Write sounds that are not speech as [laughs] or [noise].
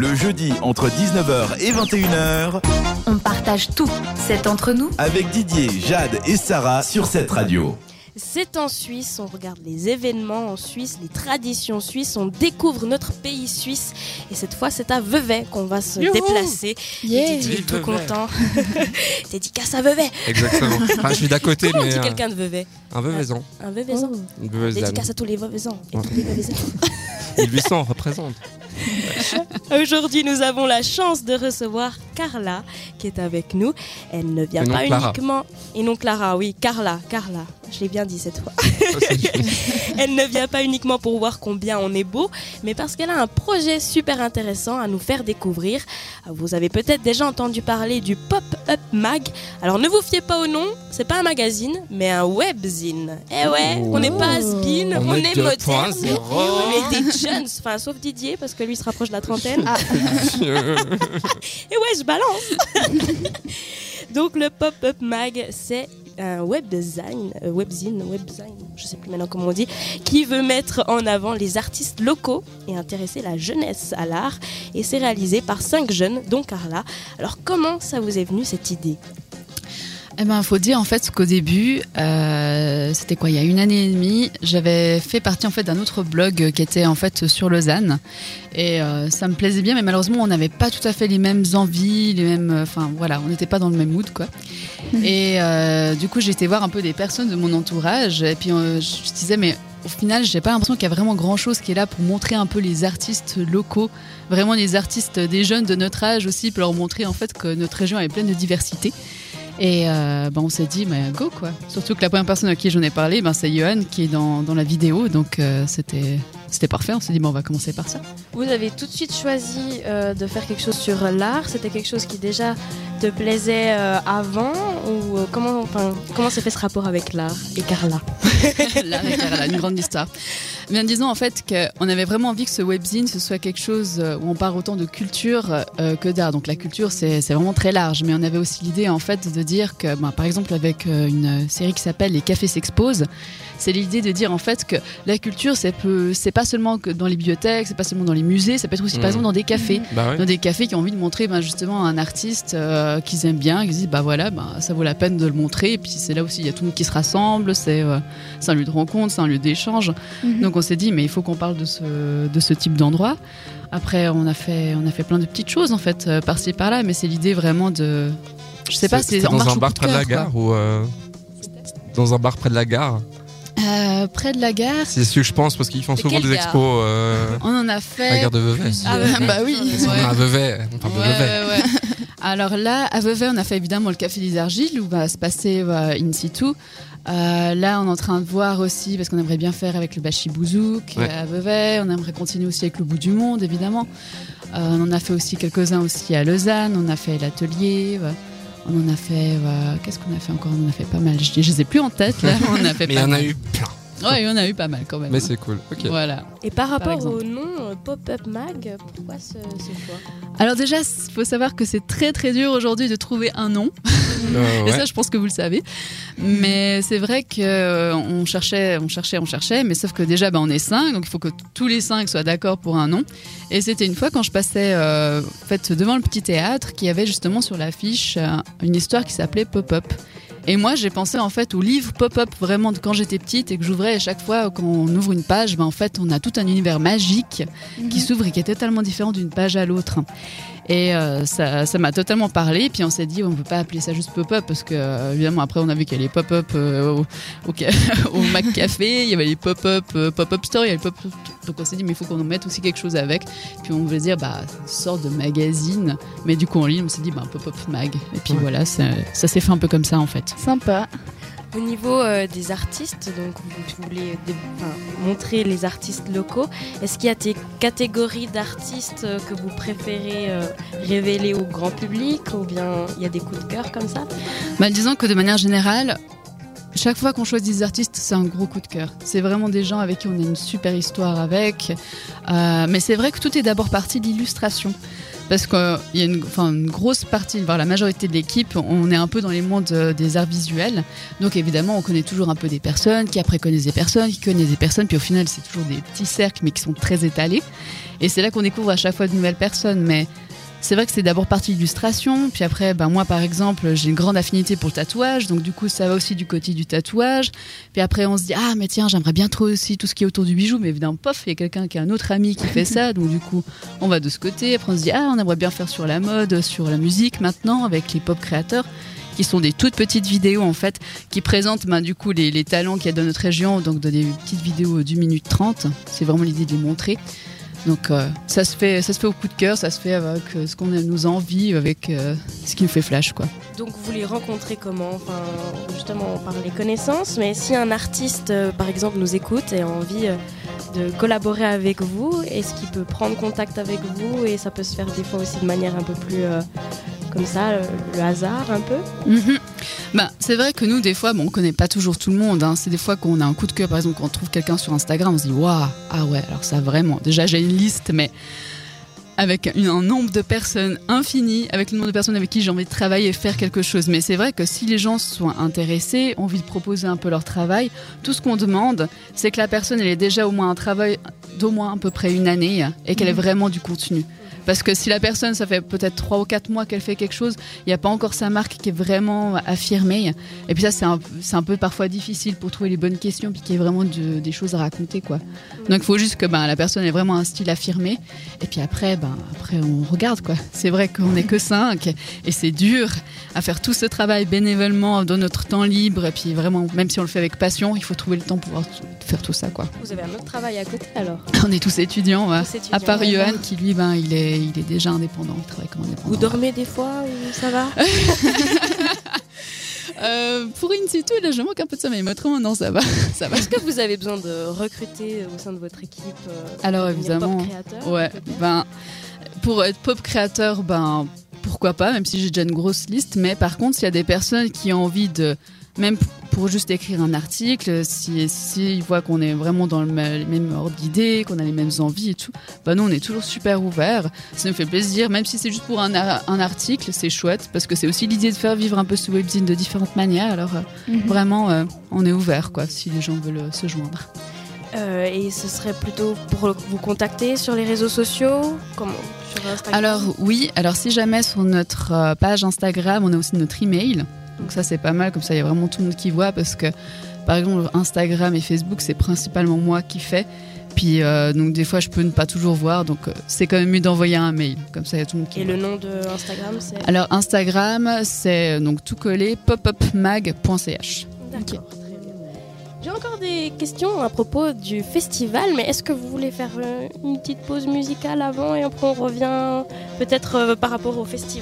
Le jeudi entre 19h et 21h On partage tout, c'est entre nous. avec Didier, Jade et Sarah sur cette radio. C'est en Suisse, on regarde les événements en Suisse, les traditions suisses, on découvre notre pays suisse. Et cette fois, c'est à Vevey qu'on va se Youhou déplacer. Yeah. Didier est tout Vevey. content. [laughs] Dédicace à Vevey. Exactement. Enfin, je suis d'à côté, Comment on mais dit euh, quelqu'un de Vevey un Veuvezan. Un Une Veuvezane. Dédicace à tous les Veuvezans et Ouais. tous les Veuvezans. 1800 [laughs] représente. [laughs] Aujourd'hui, nous avons la chance de recevoir Carla qui est avec nous. Elle ne vient Et pas Clara. uniquement. Et non Clara, oui, Carla, Carla. Je l'ai bien dit cette fois. [laughs] Elle ne vient pas uniquement pour voir combien on est beau, mais parce qu'elle a un projet super intéressant à nous faire découvrir. Vous avez peut-être déjà entendu parler du Pop-Up Mag. Alors ne vous fiez pas au nom, c'est pas un magazine, mais un webzine. Eh ouais, Oh. on n'est pas has-been, on, On est est 2.0. moderne. On est des jeunes, enfin sauf Didier parce que lui se rapproche de la trentaine. [laughs] Et ouais, je balance. [laughs] Donc le Pop-Up Mag, c'est un web design, euh, webzine, webzine, je sais plus maintenant comment on dit, qui veut mettre en avant les artistes locaux et intéresser la jeunesse à l'art. Et c'est réalisé par cinq jeunes, dont Carla. Alors comment ça vous est venu cette idée? Eh ben, faut dire en fait qu'au début, euh, c'était quoi, il y a une année et demie, j'avais fait partie en fait d'un autre blog qui était en fait sur Lausanne, et euh, ça me plaisait bien, mais malheureusement, on n'avait pas tout à fait les mêmes envies, les mêmes, euh, enfin voilà, on n'était pas dans le même mood quoi. Et euh, du coup, j'ai été voir un peu des personnes de mon entourage, et puis je disais mais au final, j'ai pas l'impression qu'il y a vraiment grand chose qui est là pour montrer un peu les artistes locaux, vraiment les artistes des jeunes de notre âge aussi, pour leur montrer en fait que notre région est pleine de diversité. Et euh, ben, on s'est dit, mais go quoi. Surtout que la première personne à qui j'en ai parlé, ben, c'est Johan qui est dans, dans la vidéo, donc euh, c'était parfait. On s'est dit, on va commencer par ça. Vous avez tout de suite choisi euh, de faire quelque chose sur l'art. C'était quelque chose qui déjà te plaisait euh, avant ou euh, comment enfin, comment s'est fait ce rapport avec l'art et Carla? [laughs] Là, là, une grande histoire. Bien disons en fait qu'on avait vraiment envie que ce webzine ce soit quelque chose euh, où on parle autant de culture euh, que d'art. Donc la culture c'est c'est vraiment très large, mais on avait aussi l'idée en fait de dire que, ben, par exemple avec une série qui s'appelle Les Cafés s'exposent, c'est l'idée de dire en fait que la culture c'est c'est pas seulement que dans les bibliothèques, c'est pas seulement dans les musées, ça peut être aussi par Mhm. exemple dans des cafés. Bah Dans des cafés qui ont envie de montrer ben, justement un artiste euh, qu'ils aiment bien, qui se disent bah voilà, ben, ça vaut la peine de le montrer. Et puis c'est là aussi il y a tout le monde qui se rassemble, c'est euh, un lieu de rencontre, c'est un lieu d'échange. Donc on s'est dit mais il faut qu'on parle de ce, de ce type d'endroit. Après on a fait on a fait plein de petites choses en fait euh, par-ci par-là, mais c'est l'idée vraiment de je sais pas, c'est en dans un bar près de la gare ou euh, dans un bar près de la gare? Euh, près de la gare. C'est ce que je pense parce qu'ils font souvent des expos euh, On en a à la fait. gare de Vevey. Ah, Vevey. bah oui. Ils sont ouais. à Vevey, on parle de Vevey. ouais, ouais. Alors là, à Vevey, on a fait évidemment le Café des Argiles où va se passer euh, in situ. Euh, là, on est en train de voir aussi, parce qu'on aimerait bien faire avec le Bachi Bouzouk Ouais. euh, à Vevey. On aimerait continuer aussi avec le Bout du Monde, évidemment. Euh, on en a fait aussi quelques-uns aussi à Lausanne. On a fait l'atelier. On en a fait. euh, Qu'est-ce qu'on a fait encore? On en a fait pas mal. Je ne les ai plus en tête. Là. On a [laughs] fait Mais il pas y en a eu plein. Ouais, il y en a eu pas mal quand même. Mais c'est cool. Ok. Voilà. Et par rapport au nom euh, Pop-Up Mag, pourquoi ce, ce choix? Alors déjà, il faut savoir que c'est très très dur aujourd'hui de trouver un nom. [laughs] [laughs] Euh, Et ça, je pense que vous le savez. Mais c'est vrai que euh, on cherchait, on cherchait, on cherchait, mais sauf que déjà, bah, on est cinq, donc il faut que tous les cinq soient d'accord pour un nom. Et c'était une fois quand je passais euh, en fait, devant le petit théâtre qui avait justement sur l'affiche euh, une histoire qui s'appelait Pop-Up. Et moi, j'ai pensé en fait au livre Pop-Up vraiment de quand j'étais petite et que j'ouvrais à chaque fois quand on ouvre une page, ben, en fait, on a tout un univers magique qui s'ouvre et qui est totalement différent d'une page à l'autre. Et euh, ça ça m'a totalement parlé. Puis on s'est dit, on peut pas appeler ça juste pop-up parce que, euh, évidemment, après, on a vu qu'il y a les pop-up euh, au, au, [laughs] Mac Café, il y avait les pop-up pop-up store, il y a les pop-up. Donc on s'est dit, mais il faut qu'on en mette aussi quelque chose avec. Puis on voulait dire, bah, une sorte de magazine. Mais du coup, en ligne, on s'est dit, bah, pop-up mag. Et puis Ouais. voilà, ça, ça s'est fait un peu comme ça en fait. Sympa. Au niveau euh, des artistes, donc vous voulez montrer les artistes locaux, est-ce qu'il y a des catégories d'artistes euh, que vous préférez euh, révéler au grand public ou bien il y a des coups de cœur comme ça? Bah, disons que de manière générale, chaque fois qu'on choisit des artistes, c'est un gros coup de cœur. C'est vraiment des gens avec qui on a une super histoire avec. Mais c'est vrai que tout est d'abord parti de l'illustration. Parce qu'il y a une, grosse partie, voire la majorité de l'équipe, on est un peu dans les mondes euh, des arts visuels. Donc évidemment, on connaît toujours un peu des personnes, qui après connaissent des personnes, qui connaissent des personnes, puis au final, c'est toujours des petits cercles, mais qui sont très étalés. Et c'est là qu'on découvre à chaque fois de nouvelles personnes. Mais c'est vrai que c'est d'abord partie illustration, puis après, ben moi par exemple, j'ai une grande affinité pour le tatouage, donc du coup ça va aussi du côté du tatouage. Puis après on se dit ah mais tiens j'aimerais bien trop aussi tout ce qui est autour du bijou, mais évidemment pof il y a quelqu'un qui a un autre ami qui fait ça, donc du coup on va de ce côté. Après on se dit ah on aimerait bien faire sur la mode, sur la musique maintenant avec les pop créateurs qui sont des toutes petites vidéos en fait qui présentent ben, du coup les, les talents qu'il y a dans notre région, donc des petites vidéos d'une minute trente. C'est vraiment l'idée de les montrer. Donc euh, ça se fait, ça se fait au coup de cœur, ça se fait avec euh, ce qu'on nous envie, avec euh, ce qui nous fait flash quoi. Donc vous les rencontrez comment? Enfin, justement, par les connaissances, mais si un artiste, par exemple, nous écoute et a envie de collaborer avec vous, est-ce qu'il peut prendre contact avec vous et ça peut se faire des fois aussi de manière un peu plus comme ça, le, le hasard un peu Mhm. Bah, c'est vrai que nous, des fois, bon, on connaît pas toujours tout le monde. hein. C'est des fois qu'on a un coup de cœur, par exemple, quand on trouve quelqu'un sur Instagram, on se dit waouh, ah ouais, alors ça vraiment. Déjà, j'ai une liste, mais avec une- un nombre de personnes infini, avec le nombre de personnes avec qui j'ai envie de travailler et faire quelque chose. Mais c'est vrai que si les gens sont intéressés, ont envie de proposer un peu leur travail, tout ce qu'on demande, c'est que la personne elle ait déjà au moins un travail d'au moins à peu près une année et qu'elle ait vraiment du contenu. Parce que si la personne, ça fait peut-être trois ou quatre mois qu'elle fait quelque chose, il n'y a pas encore sa marque qui est vraiment affirmée. Et puis ça, c'est un, peu parfois difficile pour trouver les bonnes questions, puis qu'il y ait vraiment de- des choses à raconter, quoi. Donc il faut juste que ben, la personne ait vraiment un style affirmé. Et puis après, ben, après on regarde, quoi. C'est vrai qu'on n'est que cinq, et c'est dur à faire tout ce travail bénévolement dans notre temps libre. Et puis vraiment, même si on le fait avec passion, il faut trouver le temps pour pouvoir faire tout ça, quoi. Vous avez un autre travail à côté alors? On est tous étudiants, ouais. Tous étudiants, à part. Johan qui lui, ben, il est, il est déjà indépendant, il travaille comme indépendant. Vous dormez des fois ou ça va [laughs] [laughs] Euh, pour une situ, là, je manque un peu de sommeil, mais autrement, non, ça va. [laughs] ça va. Est-ce que vous avez besoin de recruter au sein de votre équipe euh, Alors, évidemment, pop créateur, Ouais, ben, pour être pop créateur, ben, pourquoi pas, même si j'ai déjà une grosse liste. Mais par contre, s'il y a des personnes qui ont envie de, même pour juste écrire un article, si, si ils voient qu'on est vraiment dans le mêmes ordre d'idées, qu'on a les mêmes envies et tout, ben nous, on est toujours super ouverts. Ça nous fait plaisir, même si c'est juste pour un, ar- un article, c'est chouette, parce que c'est aussi l'idée de faire vivre un peu ce webzine de différentes manières. Alors, euh, vraiment, euh, on est ouvert, quoi, si les gens veulent euh, se joindre. Euh, et ce serait plutôt pour vous contacter sur les réseaux sociaux? Comment? Sur Instagram? Alors oui, alors si jamais sur notre page Instagram, on a aussi notre email. Donc ça c'est pas mal, comme ça il y a vraiment tout le monde qui voit parce que par exemple Instagram et Facebook c'est principalement moi qui fais. Puis euh, donc des fois je peux ne pas toujours voir, donc euh, c'est quand même mieux d'envoyer un mail, comme ça il y a tout le monde qui Et voit. le nom de Instagram, c'est Alors Instagram c'est donc tout collé popupmag.ch. D'accord, très bien. J'ai encore des questions à propos du festival, mais est-ce que vous voulez faire euh, une petite pause musicale avant et après on revient peut-être par rapport au festival?